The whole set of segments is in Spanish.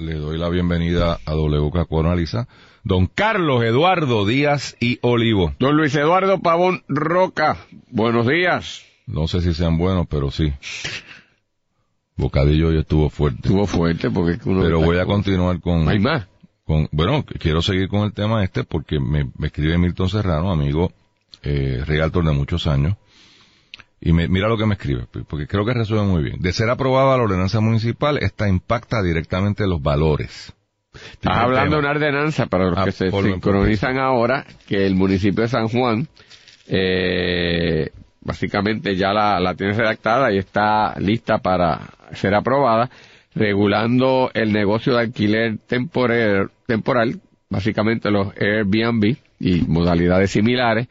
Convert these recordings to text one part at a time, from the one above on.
Le doy la bienvenida a WKQ Analiza. Don Carlos Eduardo Díaz y Olivo. Don Luis Eduardo Pavón Roca, buenos días. No sé si sean buenos, pero sí. Bocadillo hoy estuvo fuerte. Estuvo fuerte porque uno Pero voy a continuar con... ¿Hay más? con bueno, quiero seguir con el tema este porque me, me escribe Milton Serrano, amigo eh, realtor de muchos años. Y me, mira lo que me escribe, porque creo que resuelve muy bien. De ser aprobada la ordenanza municipal, esta impacta directamente los valores. Estás hablando de una ordenanza para los Ah, que se sincronizan ahora, que el municipio de San Juan, eh, básicamente ya la, la tiene redactada y está lista para ser aprobada, regulando el negocio de alquiler temporal, temporal básicamente los Airbnb y modalidades similares,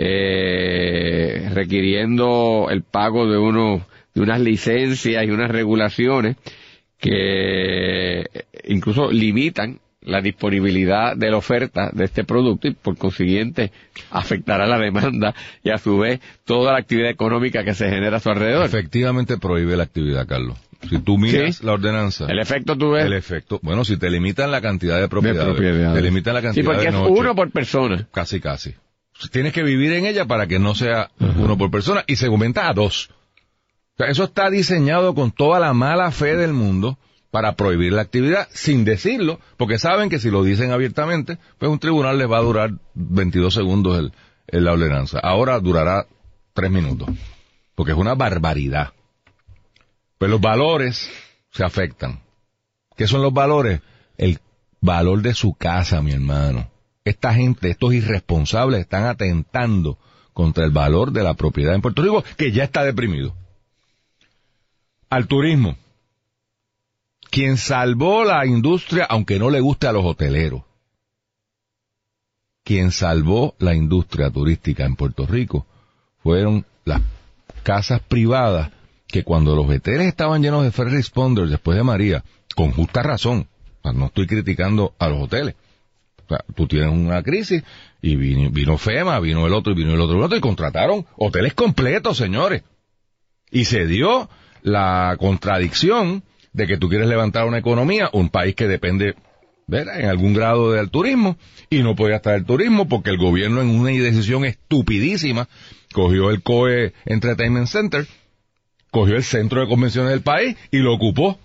eh, requiriendo el pago de unos de unas licencias y unas regulaciones que incluso limitan la disponibilidad de la oferta de este producto y por consiguiente afectará la demanda y a su vez toda la actividad económica que se genera a su alrededor. Efectivamente prohíbe la actividad, Carlos. Si tú miras Sí. la ordenanza, El efecto tú ves el efecto, bueno, si te limitan la cantidad de de propiedades, propiedades. te limitan la Sí, cantidad porque de es noches, uno por persona. casi casi. Tienes que vivir en ella para que no sea uno por persona y se aumenta a dos. O sea, eso está diseñado con toda la mala fe del mundo para prohibir la actividad sin decirlo, porque saben que si lo dicen abiertamente, pues un tribunal les va a durar 22 segundos el, el- la ordenanza. Ahora durará tres minutos, porque es una barbaridad. Pues los valores se afectan. ¿Qué son los valores? El valor de su casa, mi hermano. Esta gente, estos irresponsables están atentando contra el valor de la propiedad en Puerto Rico, que ya está deprimido. Al turismo. Quien salvó la industria, aunque no le guste a los hoteleros, quien salvó la industria turística en Puerto Rico fueron las casas privadas que cuando los hoteles estaban llenos de first responders después de María, con justa razón, no estoy criticando a los hoteles, o sea, tú tienes una crisis y vino, vino FEMA, vino el otro y vino el otro y el otro y contrataron hoteles completos, señores. Y se dio la contradicción de que tú quieres levantar una economía, un país que depende ¿verdad? en algún grado del turismo y no podía estar el turismo porque el gobierno en una decisión estupidísima cogió el COE Entertainment Center, cogió el centro de convenciones del país y lo ocupó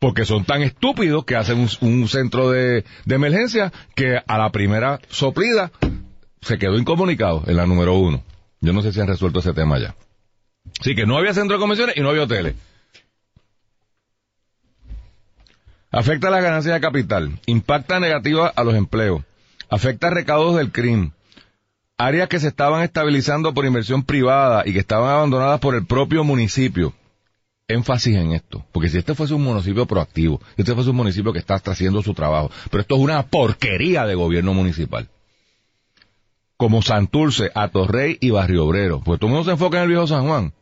porque son tan estúpidos que hacen un, centro de, de emergencia que a la primera soplida se quedó incomunicado en la número uno. Yo no sé si han resuelto ese tema ya. Así que no había centro de convenciones y no había hoteles. Afecta las ganancias de capital, impacta negativa a los empleos, afecta recaudos del crimen, áreas que se estaban estabilizando por inversión privada y que estaban abandonadas por el propio municipio énfasis en esto, porque si este fuese un municipio proactivo, si este fuese un municipio que está haciendo su trabajo, pero esto es una porquería de gobierno municipal. Como Santurce, Atorrey y Barrio Obrero, pues todo el mundo se enfoca en el viejo San Juan.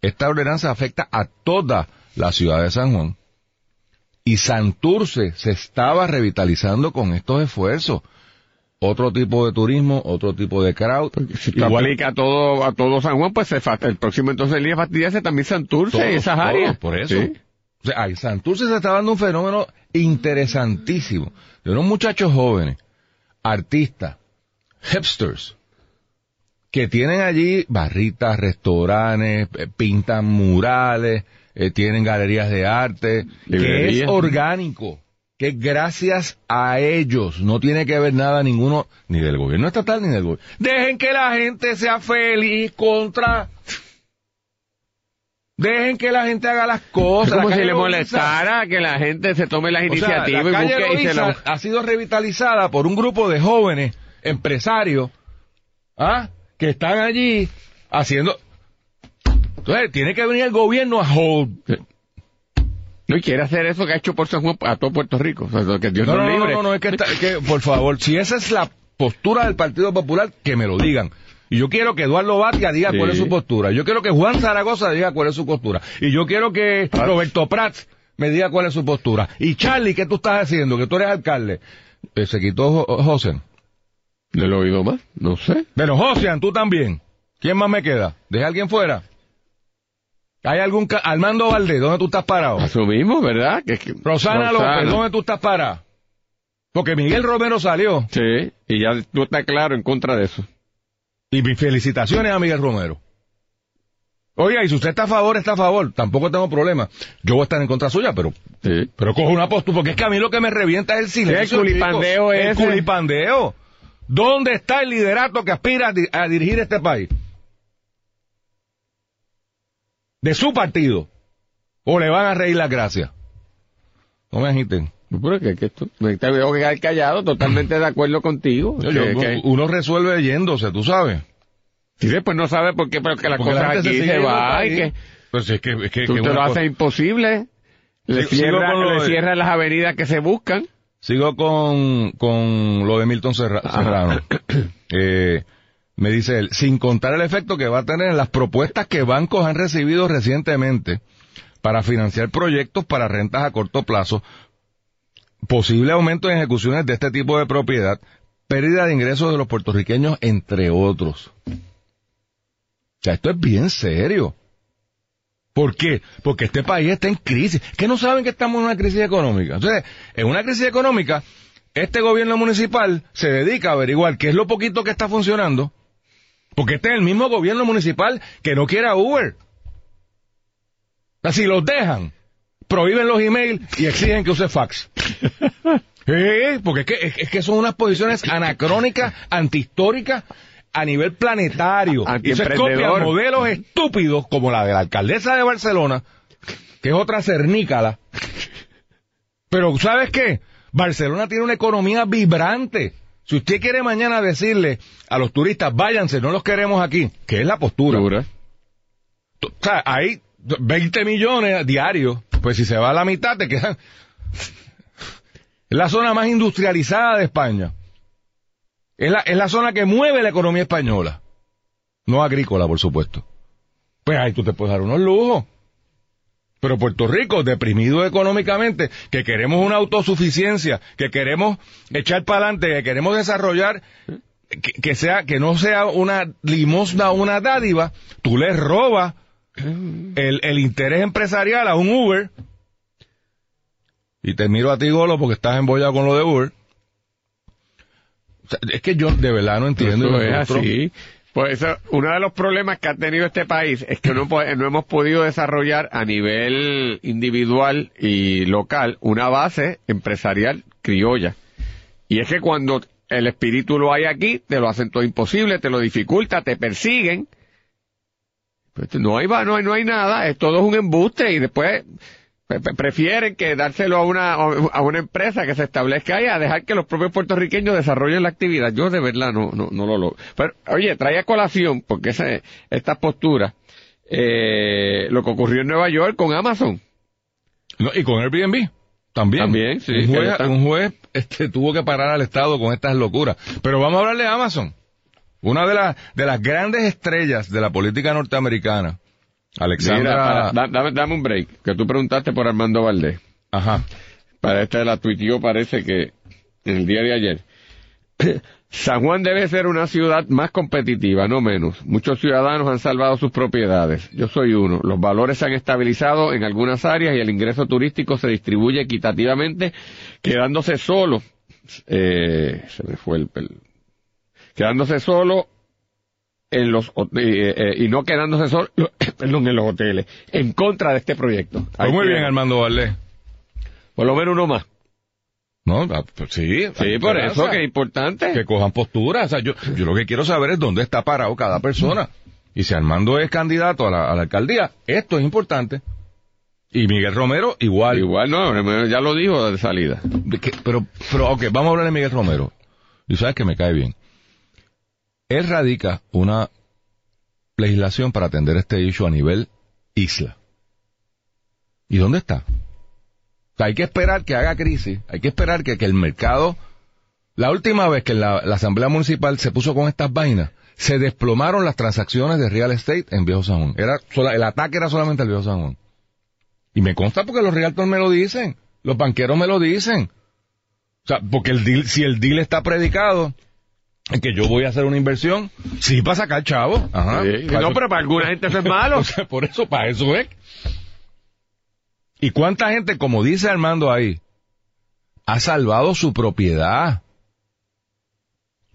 Esta ordenanza afecta a toda la ciudad de San Juan. Y Santurce se estaba revitalizando con estos esfuerzos. Otro tipo de turismo, otro tipo de crowd. Si tú aplica a todo, a todo San Juan, pues se el próximo entonces el día fastidiarse también Santurce Todo, y esas áreas. Por eso. Sí. O sea, en Santurce se está dando un fenómeno interesantísimo de unos muchachos jóvenes, artistas, hipsters, que tienen allí barritas, restaurantes, eh, pintan murales, eh, tienen galerías de arte, que es orgánico, que gracias a ellos no tiene que ver nada ninguno, ni del gobierno estatal ni del gobierno. Dejen que la gente sea feliz contra... Dejen que la gente haga las Es cosas. como La si le molestara que la gente se tome las o sea, iniciativas la y busque y se lo... ha sido revitalizada por un grupo de jóvenes empresarios ¿ah? que están allí haciendo... Entonces, tiene que venir el gobierno a hold... No, y quiere hacer eso que ha hecho por San Juan a todo Puerto Rico. O sea, que Dios No, no, no, libre. no, no, es que, está- que, por favor, si esa es la postura del Partido Popular, que me lo digan. Y yo quiero que Eduardo Batia diga Sí. cuál es su postura. Yo quiero que Juan Zaragoza diga cuál es su postura. Y yo quiero que Roberto Prats me diga cuál es su postura. Y Charlie, ¿qué tú estás haciendo? Que tú eres alcalde. Eh, se quitó Jo- José. ¿Le lo oído más? No sé. Pero Josian, tú también. ¿Quién más me queda? ¿Deja alguien fuera? ¿Hay algún... ca- Armando Valdés, ¿dónde tú estás parado? Eso mismo, ¿verdad? Que, que- Rosana López, ¿dónde tú estás parada? Porque Miguel Romero salió. Sí, y ya tú estás claro en contra de eso. Y mis felicitaciones a Miguel Romero. Oiga, y si usted está a favor, está a favor. Tampoco tengo problema. Yo voy a estar en contra suya, pero Sí. pero cojo una postura, porque es que a mí lo que me revienta es el silencio. ¿Qué culipandeo es El culipandeo. ¿Dónde está el liderato que aspira a dirigir este país? De su partido. ¿O le van a reír las gracias? No me agiten. No, pero que, que esto, me tengo que quedar callado, totalmente de acuerdo contigo. Yo- yo- que- uno resuelve yéndose, tú sabes. si después no sabe por qué, pero que las Porque la cosas gente aquí se se, va y que Pues es que, es que, tú te lo haces imposible. Le Sigo- sigo cierra, lo le de- cierra las avenidas que se buscan. Sigo con, con lo de Milton Serra- Serrano. Eh, me dice él, sin contar el efecto que va a tener en las propuestas que bancos han recibido recientemente para financiar proyectos para rentas a corto plazo, posible aumento en ejecuciones de este tipo de propiedad, pérdida de ingresos de los puertorriqueños, entre otros. O sea, esto es bien serio. ¿Por qué? Porque este país está en crisis. ¿Que no saben que estamos en una crisis económica? Entonces, en una crisis económica, este gobierno municipal se dedica a averiguar qué es lo poquito que está funcionando, porque este es el mismo gobierno municipal que no quiere a Uber. Si los dejan, prohíben los emails y exigen que use fax. Porque es que, es, que son unas posiciones anacrónicas, antihistóricas, a nivel planetario. Y eso es copia Antiemprendedor. modelos estúpidos como la de la alcaldesa de Barcelona, que es otra cernícala. Pero ¿sabes qué? Barcelona tiene una economía vibrante. Si usted quiere mañana decirle a los turistas, váyanse, no los queremos aquí, que es la postura. O sea, hay 20 millones diarios, pues si se va a la mitad te quedan... Es la zona más industrializada de España. Es la, es la zona que mueve la economía española. No agrícola, por supuesto. Pues ahí tú te puedes dar unos lujos. Pero Puerto Rico, deprimido económicamente, que queremos una autosuficiencia, que queremos echar para adelante, que queremos desarrollar, que, que sea, que no sea una limosna o una dádiva, tú le robas el, el interés empresarial a un Uber, y te miro a ti, Golo, porque estás embollado con lo de Uber. O sea, es que yo de verdad no entiendo. Eso es así. Pues uno de los problemas que ha tenido este país es que no, hemos podido desarrollar a nivel individual y local una base empresarial criolla. Y es que cuando el espíritu lo hay aquí, te lo hacen todo imposible, te lo dificulta, te persiguen. Pues no hay, no hay, no hay nada, es todo un embuste y después prefieren que dárselo a una, a una empresa que se establezca ahí a dejar que los propios puertorriqueños desarrollen la actividad. Yo de verdad no, no, no lo logro. Pero, oye, trae a colación, porque esa, esta postura, eh, lo que ocurrió en Nueva York con Amazon. No, y con Airbnb. También. También, sí, Un juez, un juez este, tuvo que parar al Estado con estas locuras. Pero vamos a hablarle a Amazon. Una de, las de las grandes estrellas de la política norteamericana, Alexandra... Mira, para- da- dame, dame un break, que tú preguntaste por Armando Valdés. Ajá. Para esta la tuiteó parece que en el día de ayer. San Juan debe ser una ciudad más competitiva, no menos. Muchos ciudadanos han salvado sus propiedades. Yo soy uno. Los valores se han estabilizado en algunas áreas y el ingreso turístico se distribuye equitativamente, quedándose solo. Eh, se me fue el, el- quedándose solo en los eh, eh, y no quedándose solo perdón, en los hoteles en contra de este proyecto. Pues muy bien, Armando Valdés. Por lo menos uno más. No, ah, pues sí. Sí, por esperanza. eso que es importante. que cojan postura. O sea, yo, yo lo que quiero saber es dónde está parado cada persona. Y si Armando es candidato a la, a la alcaldía, esto es importante. Y Miguel Romero, igual. Igual no, ya lo dijo de salida. Que- pero, pero, ok, vamos a hablar de Miguel Romero. Y sabes que me cae bien. Él radica una legislación para atender este issue a nivel isla. ¿Y dónde está? sea, hay que esperar que haga crisis, hay que esperar que, que el mercado... La última vez que la, la Asamblea Municipal se puso con estas vainas, se desplomaron las transacciones de real estate en Viejo San Juan. Era sola- el ataque era solamente al Viejo San Juan. Y me consta porque los realtors me lo dicen, los banqueros me lo dicen. O sea, porque el deal, si el deal está predicado que yo voy a hacer una inversión, sí, para sacar chavo. Ajá. Sí, no, eso- pero para alguna gente eso es malo. o sea, por eso, para eso es. ¿Y cuánta gente, como dice Armando ahí, ha salvado su propiedad?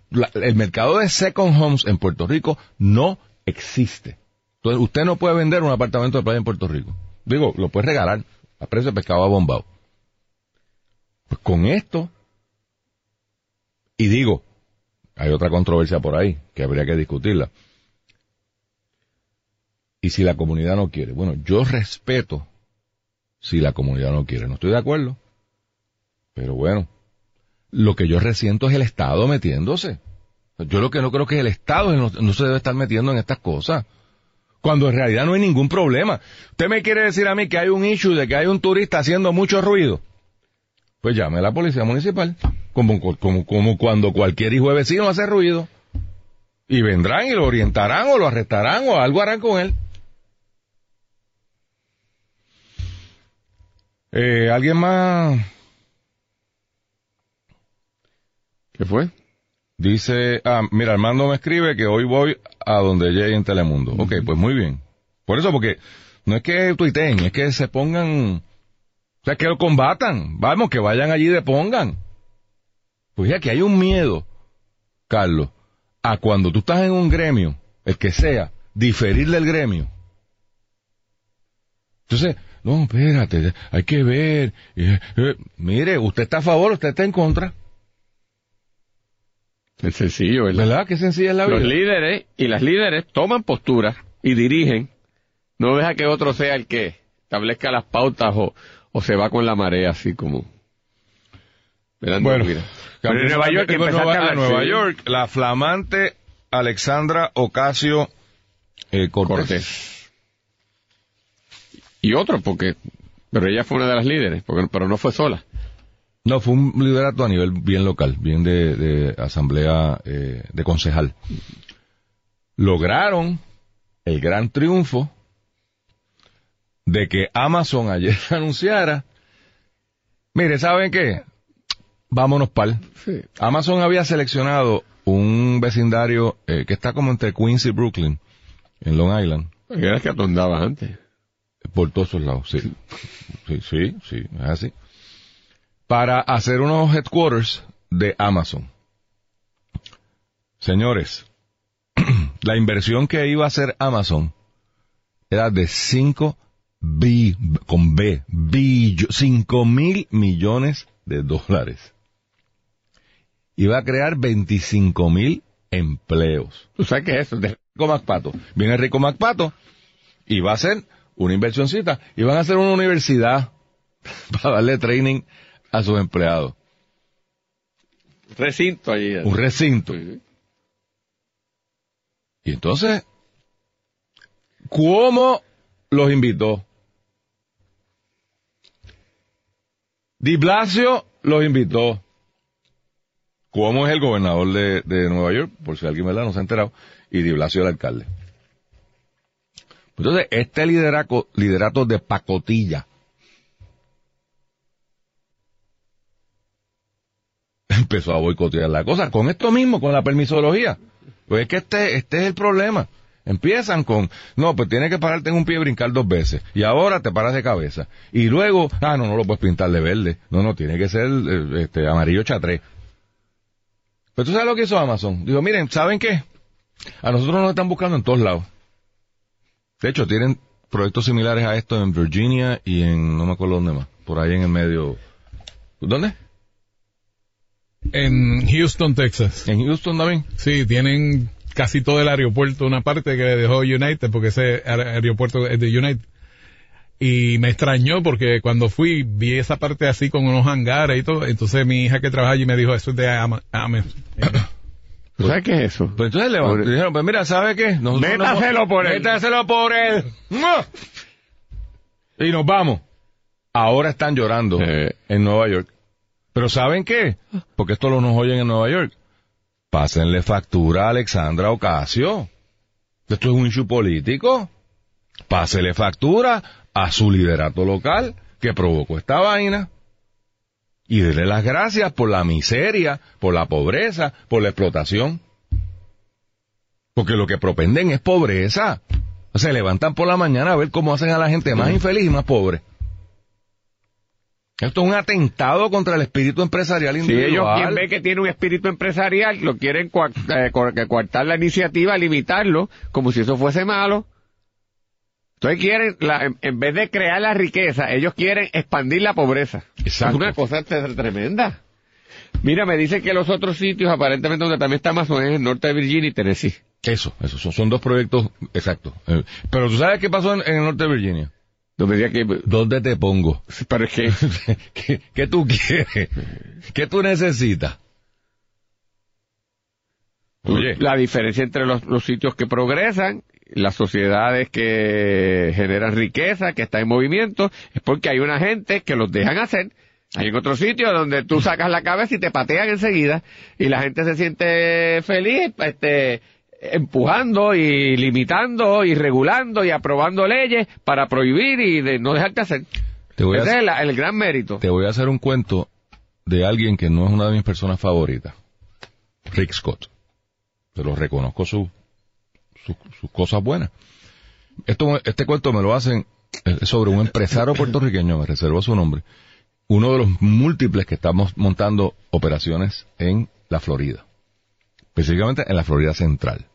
La- el mercado de second homes en Puerto Rico no existe. Entonces, usted no puede vender un apartamento de playa en Puerto Rico. Digo, lo puede regalar a precio de pescado abombado. Pues con esto, y digo, hay otra controversia por ahí que habría que discutirla. Y si la comunidad no quiere, bueno, yo respeto si la comunidad no quiere. No estoy de acuerdo. Pero bueno, lo que yo resiento es el Estado metiéndose. Yo lo que no creo que el Estado no, se debe estar metiendo en estas cosas. Cuando en realidad no hay ningún problema. Usted me quiere decir a mí que hay un issue de que hay un turista haciendo mucho ruido. Pues llame a la policía municipal. Como, como, como cuando cualquier hijo de vecino hace ruido. Y vendrán y lo orientarán o lo arrestarán o algo harán con él. Eh, ¿Alguien más? ¿Qué fue? Dice, ah, mira, Armando me escribe que hoy voy a donde llegue en Telemundo. Ok, pues muy bien. Por eso, porque no es que tuiteen, es que se pongan, o sea, que lo combatan. Vamos, que vayan allí y depongan. Pues ya que hay un miedo, Carlos, a cuando tú estás en un gremio, el que sea, diferir del gremio. Entonces, no, espérate, hay que ver. eh, eh, mire, usted está a favor, usted está en contra. Es sencillo, ¿verdad? ¿Verdad? Qué sencilla es la vida. Los líderes y las líderes toman postura y dirigen. No deja que otro sea el que establezca las pautas o, o se va con la marea así como... Verán, Bueno, mira. Pero en Nueva York empezaste Nueva, Nueva. York, la flamante Alexandra Ocasio eh, Cortés. Cortés. Y otro, porque... Pero ella fue una de las líderes, porque, pero no fue sola. No, fue un liderato a nivel bien local, bien de, de asamblea eh, de concejal. Lograron el gran triunfo de que Amazon ayer anunciara, mire, ¿saben qué? Vámonos pal. Sí. Amazon había seleccionado un vecindario eh, que está como entre Queens y Brooklyn, en Long Island, Era que atondabas antes. por todos esos lados, sí. Sí, sí, sí, es así. Para hacer unos headquarters de Amazon. Señores, la inversión que iba a hacer Amazon era de 5 bi, con B, billo, 5 mil millones de dólares. Iba a crear 25 mil empleos. ¿Tú sabes qué es eso? De- Rico MacPato. Viene Rico MacPato y va a hacer una inversioncita y van a hacer una universidad para darle training a sus empleados. recinto allí. Un recinto. Sí. Y entonces, ¿cómo los invitó? Di Blasio los invitó. ¿Cómo es el gobernador de, de Nueva York? Por si alguien ¿verdad? no se ha enterado. Y Di Blasio el alcalde. Entonces, este liderato de pacotilla empezó a boicotear la cosa. Con esto mismo, con la permisología. Pues es que este, este es el problema. Empiezan con, no, pues tienes que pararte en un pie y brincar dos veces. Y ahora te paras de cabeza. Y luego, ah, no, no lo puedes pintar de verde. No, no, tiene que ser eh, este amarillo chatré. Pero tú sabes lo que hizo Amazon. Digo, miren, ¿saben qué? A nosotros nos están buscando en todos lados. De hecho, tienen proyectos similares a esto en Virginia y en, no me acuerdo dónde más, por ahí en el medio. ¿Dónde? En Houston, Texas. En Houston también. Sí, tienen casi todo el aeropuerto, una parte que dejó United, porque ese aer- aeropuerto es de United. Y me extrañó porque cuando fui vi esa parte así con unos hangares y todo. Entonces mi hija que trabaja allí me dijo, eso es de Ama- Amazon. ¿Tú sabes qué es eso? Pues entonces le dijeron, pues mira, ¿sabe qué? Nosotros Métaselo por él. Métaselo por él. Y nos vamos. ahora están llorando Eh. en Nueva York. Pero ¿saben qué? Porque esto lo nos oyen en Nueva York. Pásenle factura a Alexandra Ocasio. Esto es un issue político. Pásele factura a su liderato local que provocó esta vaina. Y dele las gracias por la miseria, por la pobreza, por la explotación. Porque lo que propenden es pobreza. Se levantan por la mañana a ver cómo hacen a la gente más infeliz y más pobre. Esto es un atentado contra el espíritu empresarial Si individual. ellos quien ve que tiene un espíritu empresarial, lo quieren eh, co- coartar la iniciativa, limitarlo, como si eso fuese malo. Entonces quieren, la- en, en vez de crear la riqueza, ellos quieren expandir la pobreza. Exacto. Es una cosa tre- tremenda. Mira, me dicen que los otros sitios, aparentemente donde también está Amazon, es el norte de Virginia y Tennessee. Eso, eso, son, son dos proyectos exactos. Eh, Pero tú sabes qué pasó en, en el norte de Virginia. Que... ¿Dónde te pongo? Que... ¿Qué, qué tú quieres? ¿Qué tú necesitas? Oye, La diferencia entre los, los sitios que progresan, las sociedades que generan riqueza, que están en movimiento, es porque hay una gente que los dejan hacer. Hay en otros sitios donde tú sacas la cabeza y te patean enseguida y la gente se siente feliz, este, empujando y limitando y regulando y aprobando leyes para prohibir y de no hacer. te voy, a, Ese es la- el gran mérito. te voy a hacer un cuento de alguien que no es una de mis personas favoritas. Rick Scott. Pero reconozco su- su- sus cosas buenas. Esto, este cuento me lo hacen sobre un empresario puertorriqueño, me reservo su nombre, uno de los múltiples que estamos montando operaciones en la Florida, específicamente en la Florida Central.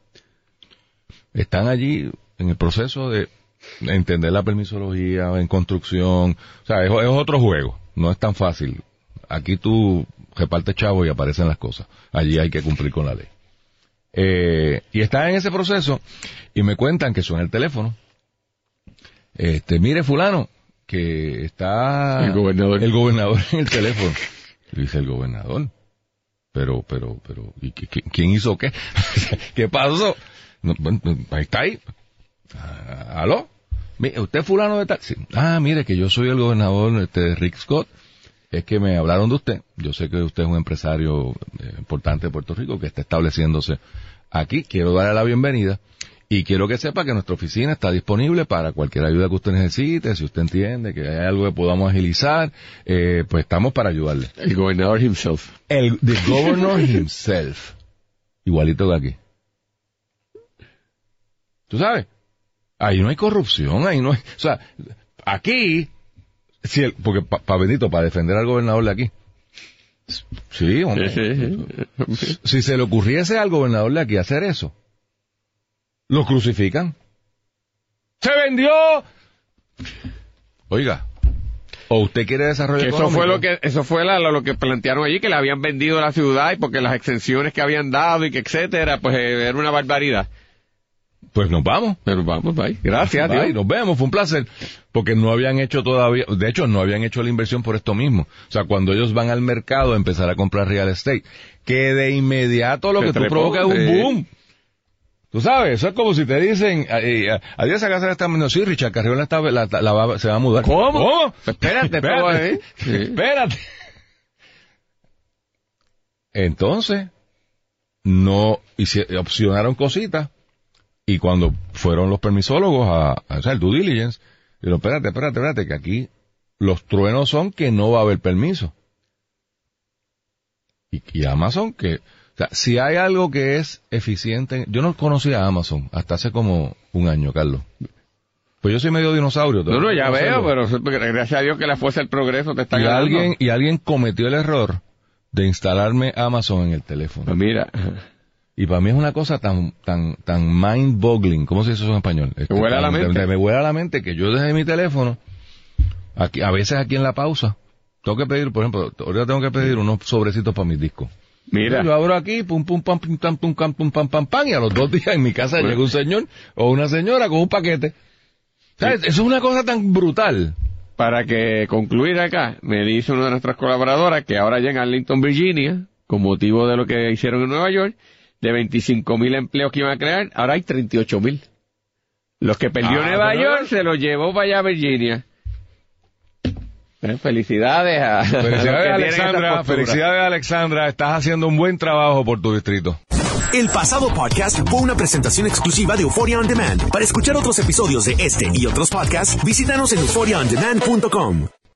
Están allí en el proceso de entender la permisología en construcción, o sea, es, es otro juego, no es tan fácil. Aquí tú repartes chavo y aparecen las cosas. Allí hay que cumplir con la ley. Eh, y está en ese proceso y me cuentan que suena el teléfono. Este, mire fulano, que está El gobernador. el gobernador en el teléfono. Dice el gobernador. Pero, pero, pero, ¿y quién hizo qué? ¿Qué pasó? Ahí está ahí. Ah, ¿Aló? Mi- ¿Usted es fulano de tal? Sí. Ah, mire que yo soy el gobernador este, Rick Scott. Es que me hablaron de usted. Yo sé que usted es un empresario eh, importante de Puerto Rico que está estableciéndose aquí. Quiero darle la bienvenida y quiero que sepa que nuestra oficina está disponible para cualquier ayuda que usted necesite. Si usted entiende que hay algo que podamos agilizar, eh, pues estamos para ayudarle. El gobernador himself. El the governor himself. Igualito que aquí. ¿Tú sabes? Ahí no hay corrupción, ahí no hay... O sea, aquí, si el, porque para Benito, para defender al gobernador de aquí. Sí, hombre. Si se le ocurriese al gobernador de aquí hacer eso, lo crucifican. ¡Se vendió! Oiga, o usted quiere desarrollo Que eso fue lo que eso fue la- lo que plantearon allí que le habían vendido la ciudad y porque las exenciones que habían dado y que etcétera pues eh, era una barbaridad Pues nos vamos. pero vamos bye gracias Bye, nos vemos, fue un placer. Porque no habían hecho todavía, de hecho no habían hecho la inversión por esto mismo. O sea, cuando ellos van al mercado a empezar a comprar real estate, que de inmediato lo Se que tú provocas es un sí. boom. Tú sabes, eso es como si te dicen, eh, eh, adiós a casa está vendiendo, sí, Richard Carrión la está- la- la va- se va a mudar. ¿Cómo? ¿Cómo? Espérate, ¿eh? Sí. Espérate. Entonces, no hici- opcionaron cositas y cuando fueron los permisólogos a, a hacer el due diligence, dijeron, espérate, espérate, espérate, que aquí los truenos son que no va a haber permiso. Y, y Amazon que, o sea, si hay algo que es eficiente, yo no conocía a Amazon hasta hace como un año, Carlos. Pues yo soy medio dinosaurio. no no ya veo pero gracias a Dios que la fuerza del progreso te está y ganando. alguien, y alguien cometió el error de instalarme Amazon en el teléfono. Pues mira Y para mí es una cosa tan, tan, tan mind-boggling, ¿cómo se dice eso en español? Este, huele a la mente. me huele a la mente que yo desde mi teléfono, aquí, a veces aquí en la pausa, tengo que pedir, por ejemplo, ahorita tengo que pedir unos sobrecitos para mis discos. mira Yo abro aquí, pum, pum, pam, pum, pam, pum, pam, pum, pam, pam, pam, y a los dos días en mi casa Bueno. llega un señor o una señora con un paquete. ¿Sabes? Eso es una cosa tan brutal. para que concluir acá me dice una de nuestras colaboradoras que ahora ya en Arlington Virginia con motivo de lo que hicieron en Nueva York de 25 mil empleos que iban a crear ahora hay 38 mil los que perdió Ah, Nueva York se los llevó para allá a Virginia Eh, Felicidades a, a Felicidades, esa Alexandra. Felicidades, Alexandra. Estás haciendo un buen trabajo por tu distrito. El pasado podcast fue una presentación exclusiva de Euphoria On Demand. Para escuchar otros episodios de este y otros podcasts, visítanos en euphoriaondemand.com.